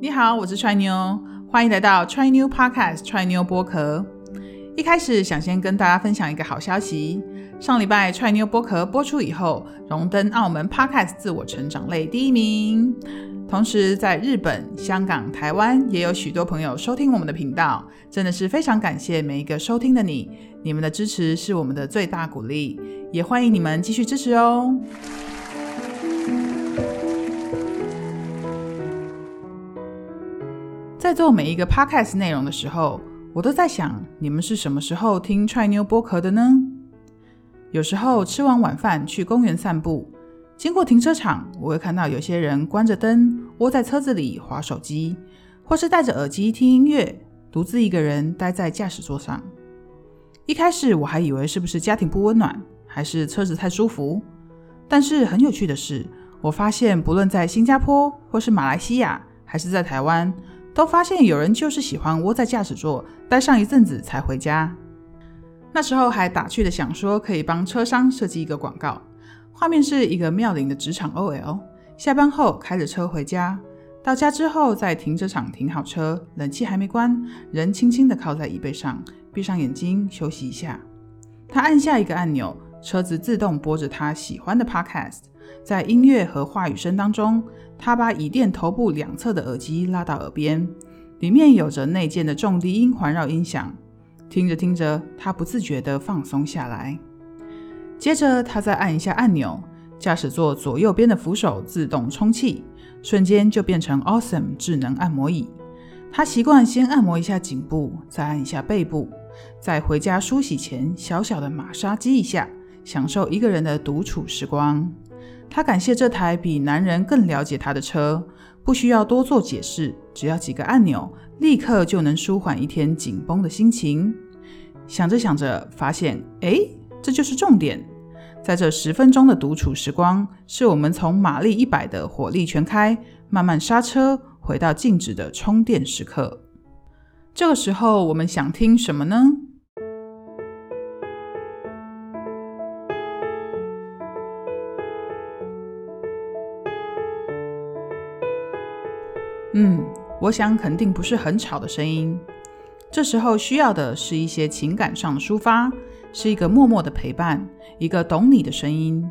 你好，我是踹妞，欢迎来到踹妞 Podcast 踹妞播客。一开始想先跟大家分享一个好消息，上礼拜踹妞播客播出以后，荣登澳门 Podcast 自我成长类第一名。同时，在日本、香港、台湾也有许多朋友收听我们的频道，真的是非常感谢每一个收听的你，你们的支持是我们的最大鼓励，也欢迎你们继续支持哦。做每一个 podcast 内容的时候，我都在想，你们是什么时候听踹妞播壳的呢？有时候吃完晚饭去公园散步，经过停车场，我会看到有些人关着灯，窝在车子里划手机，或是戴着耳机听音乐，独自一个人待在驾驶座上。一开始我还以为是不是家庭不温暖，还是车子太舒服。但是很有趣的是，我发现不论在新加坡，或是马来西亚，还是在台湾。都发现有人就是喜欢窝在驾驶座待上一阵子才回家。那时候还打趣的想说可以帮车商设计一个广告，画面是一个妙龄的职场 OL，下班后开着车回家，到家之后在停车场停好车，冷气还没关，人轻轻的靠在椅背上，闭上眼睛休息一下。他按下一个按钮，车子自动播着他喜欢的 Podcast，在音乐和话语声当中。他把椅垫头部两侧的耳机拉到耳边，里面有着内建的重低音环绕音响。听着听着，他不自觉地放松下来。接着，他再按一下按钮，驾驶座左右边的扶手自动充气，瞬间就变成 Awesome 智能按摩椅。他习惯先按摩一下颈部，再按一下背部，在回家梳洗前小小的马杀鸡一下，享受一个人的独处时光。他感谢这台比男人更了解他的车，不需要多做解释，只要几个按钮，立刻就能舒缓一天紧绷的心情。想着想着，发现，哎，这就是重点。在这十分钟的独处时光，是我们从马力一百的火力全开，慢慢刹车，回到静止的充电时刻。这个时候，我们想听什么呢？嗯，我想肯定不是很吵的声音。这时候需要的是一些情感上的抒发，是一个默默的陪伴，一个懂你的声音。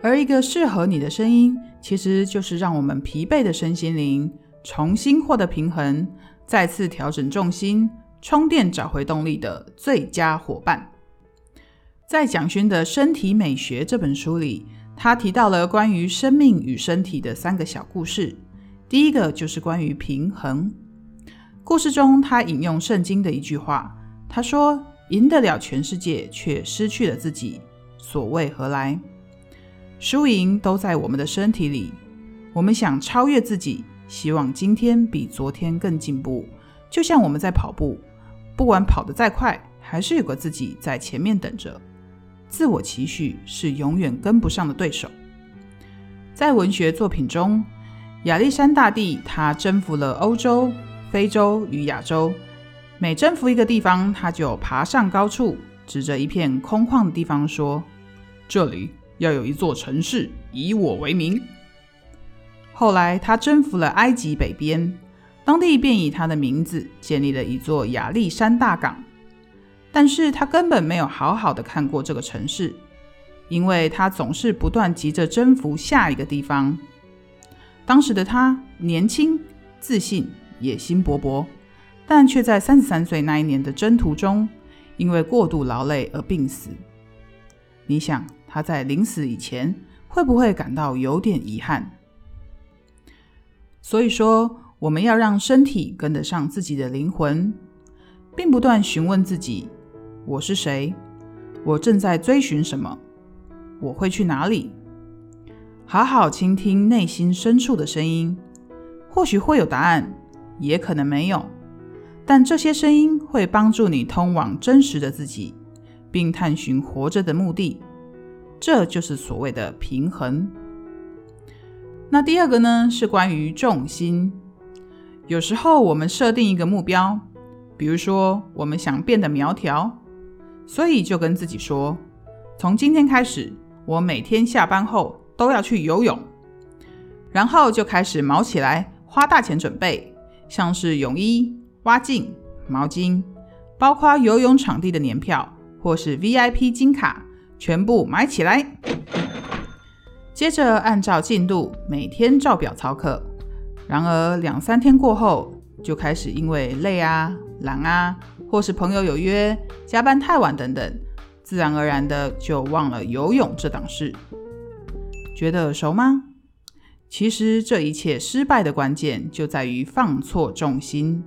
而一个适合你的声音，其实就是让我们疲惫的身心灵重新获得平衡，再次调整重心、充电、找回动力的最佳伙伴。在蒋勋的《身体美学》这本书里，他提到了关于生命与身体的三个小故事。第一个就是关于平衡。故事中，他引用圣经的一句话，他说：“赢得了全世界，却失去了自己，所谓何来？输赢都在我们的身体里。我们想超越自己，希望今天比昨天更进步。就像我们在跑步，不管跑得再快，还是有个自己在前面等着。自我期许是永远跟不上的对手。”在文学作品中。亚历山大帝，他征服了欧洲、非洲与亚洲。每征服一个地方，他就爬上高处，指着一片空旷的地方说：“这里要有一座城市，以我为名。”后来，他征服了埃及北边，当地便以他的名字建立了一座亚历山大港。但是他根本没有好好的看过这个城市，因为他总是不断急着征服下一个地方。当时的他年轻、自信、野心勃勃，但却在三十三岁那一年的征途中，因为过度劳累而病死。你想他在临死以前会不会感到有点遗憾？所以说，我们要让身体跟得上自己的灵魂，并不断询问自己：我是谁？我正在追寻什么？我会去哪里？好好倾听内心深处的声音，或许会有答案，也可能没有。但这些声音会帮助你通往真实的自己，并探寻活着的目的。这就是所谓的平衡。那第二个呢，是关于重心。有时候我们设定一个目标，比如说我们想变得苗条，所以就跟自己说：从今天开始，我每天下班后。都要去游泳，然后就开始毛起来，花大钱准备，像是泳衣、蛙镜、毛巾，包括游泳场地的年票或是 VIP 金卡，全部买起来。接着按照进度每天照表操课。然而两三天过后，就开始因为累啊、懒啊，或是朋友有约、加班太晚等等，自然而然的就忘了游泳这档事。觉得耳熟吗？其实这一切失败的关键就在于放错重心。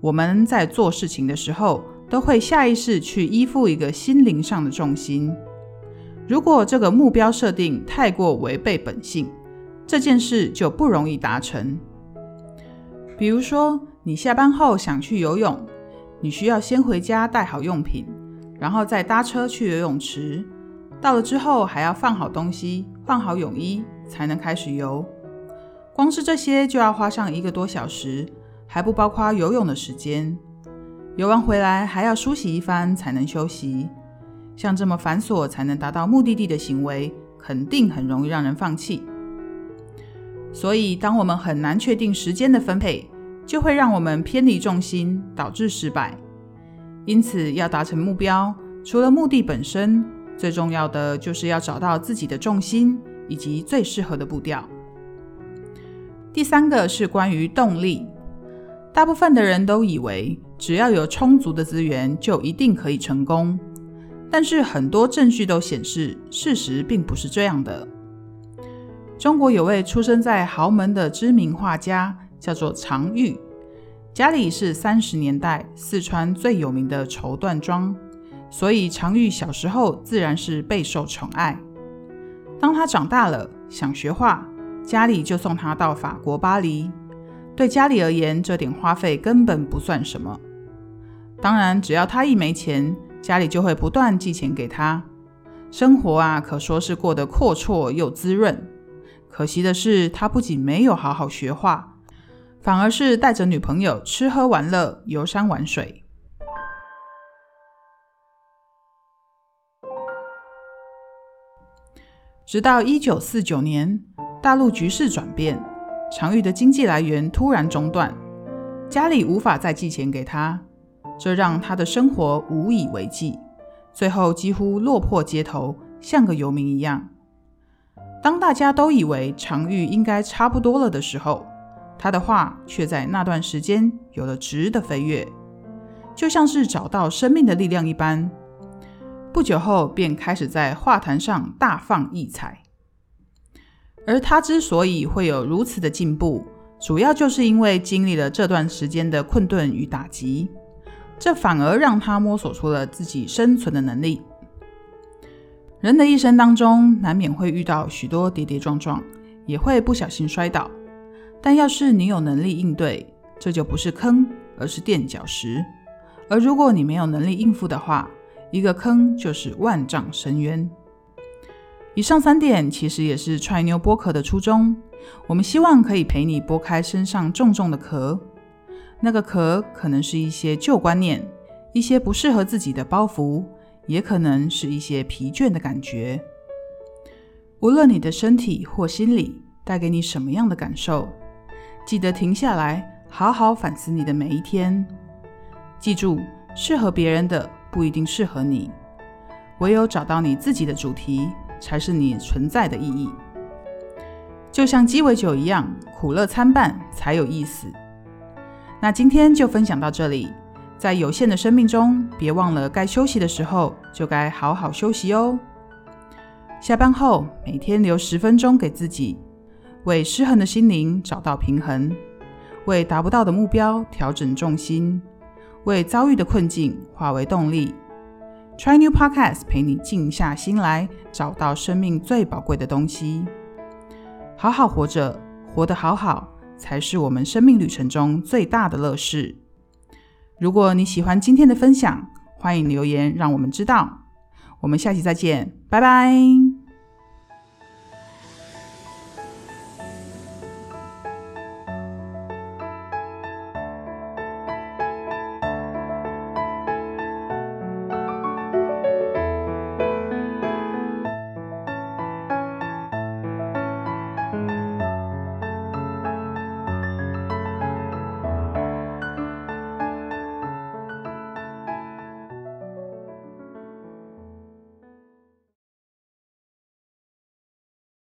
我们在做事情的时候，都会下意识去依附一个心灵上的重心。如果这个目标设定太过违背本性，这件事就不容易达成。比如说，你下班后想去游泳，你需要先回家带好用品，然后再搭车去游泳池。到了之后，还要放好东西、换好泳衣，才能开始游。光是这些就要花上一个多小时，还不包括游泳的时间。游完回来还要梳洗一番才能休息。像这么繁琐才能达到目的地的行为，肯定很容易让人放弃。所以，当我们很难确定时间的分配，就会让我们偏离重心，导致失败。因此，要达成目标，除了目的本身，最重要的就是要找到自己的重心以及最适合的步调。第三个是关于动力。大部分的人都以为，只要有充足的资源，就一定可以成功。但是，很多证据都显示，事实并不是这样的。中国有位出生在豪门的知名画家，叫做常玉，家里是三十年代四川最有名的绸缎庄，所以常玉小时候自然是备受宠爱。当他长大了想学画，家里就送他到法国巴黎。对家里而言，这点花费根本不算什么。当然，只要他一没钱，家里就会不断寄钱给他，生活啊可说是过得阔绰又滋润。可惜的是，他不仅没有好好学画，反而是带着女朋友吃喝玩乐、游山玩水。直到一九四九年，大陆局势转变，常玉的经济来源突然中断，家里无法再寄钱给他，这让他的生活无以为继，最后几乎落魄街头，像个游民一样。当大家都以为常玉应该差不多了的时候，他的画却在那段时间有了质的飞跃，就像是找到生命的力量一般。不久后便开始在画坛上大放异彩。而他之所以会有如此的进步，主要就是因为经历了这段时间的困顿与打击，这反而让他摸索出了自己生存的能力。人的一生当中，难免会遇到许多跌跌撞撞，也会不小心摔倒。但要是你有能力应对，这就不是坑，而是垫脚石。而如果你没有能力应付的话，一个坑就是万丈深渊。以上三点其实也是踹妞剥壳的初衷。我们希望可以陪你剥开身上重重的壳，那个壳可能是一些旧观念，一些不适合自己的包袱。也可能是一些疲倦的感觉。无论你的身体或心理带给你什么样的感受，记得停下来，好好反思你的每一天。记住，适合别人的不一定适合你，唯有找到你自己的主题，才是你存在的意义。就像鸡尾酒一样，苦乐参半才有意思。那今天就分享到这里。在有限的生命中，别忘了该休息的时候就该好好休息哦。下班后每天留十分钟给自己，为失衡的心灵找到平衡，为达不到的目标调整重心，为遭遇的困境化为动力。Try New Podcast 陪你静下心来，找到生命最宝贵的东西。好好活着，活得好好，才是我们生命旅程中最大的乐事。如果你喜欢今天的分享，欢迎留言让我们知道。我们下期再见，拜拜。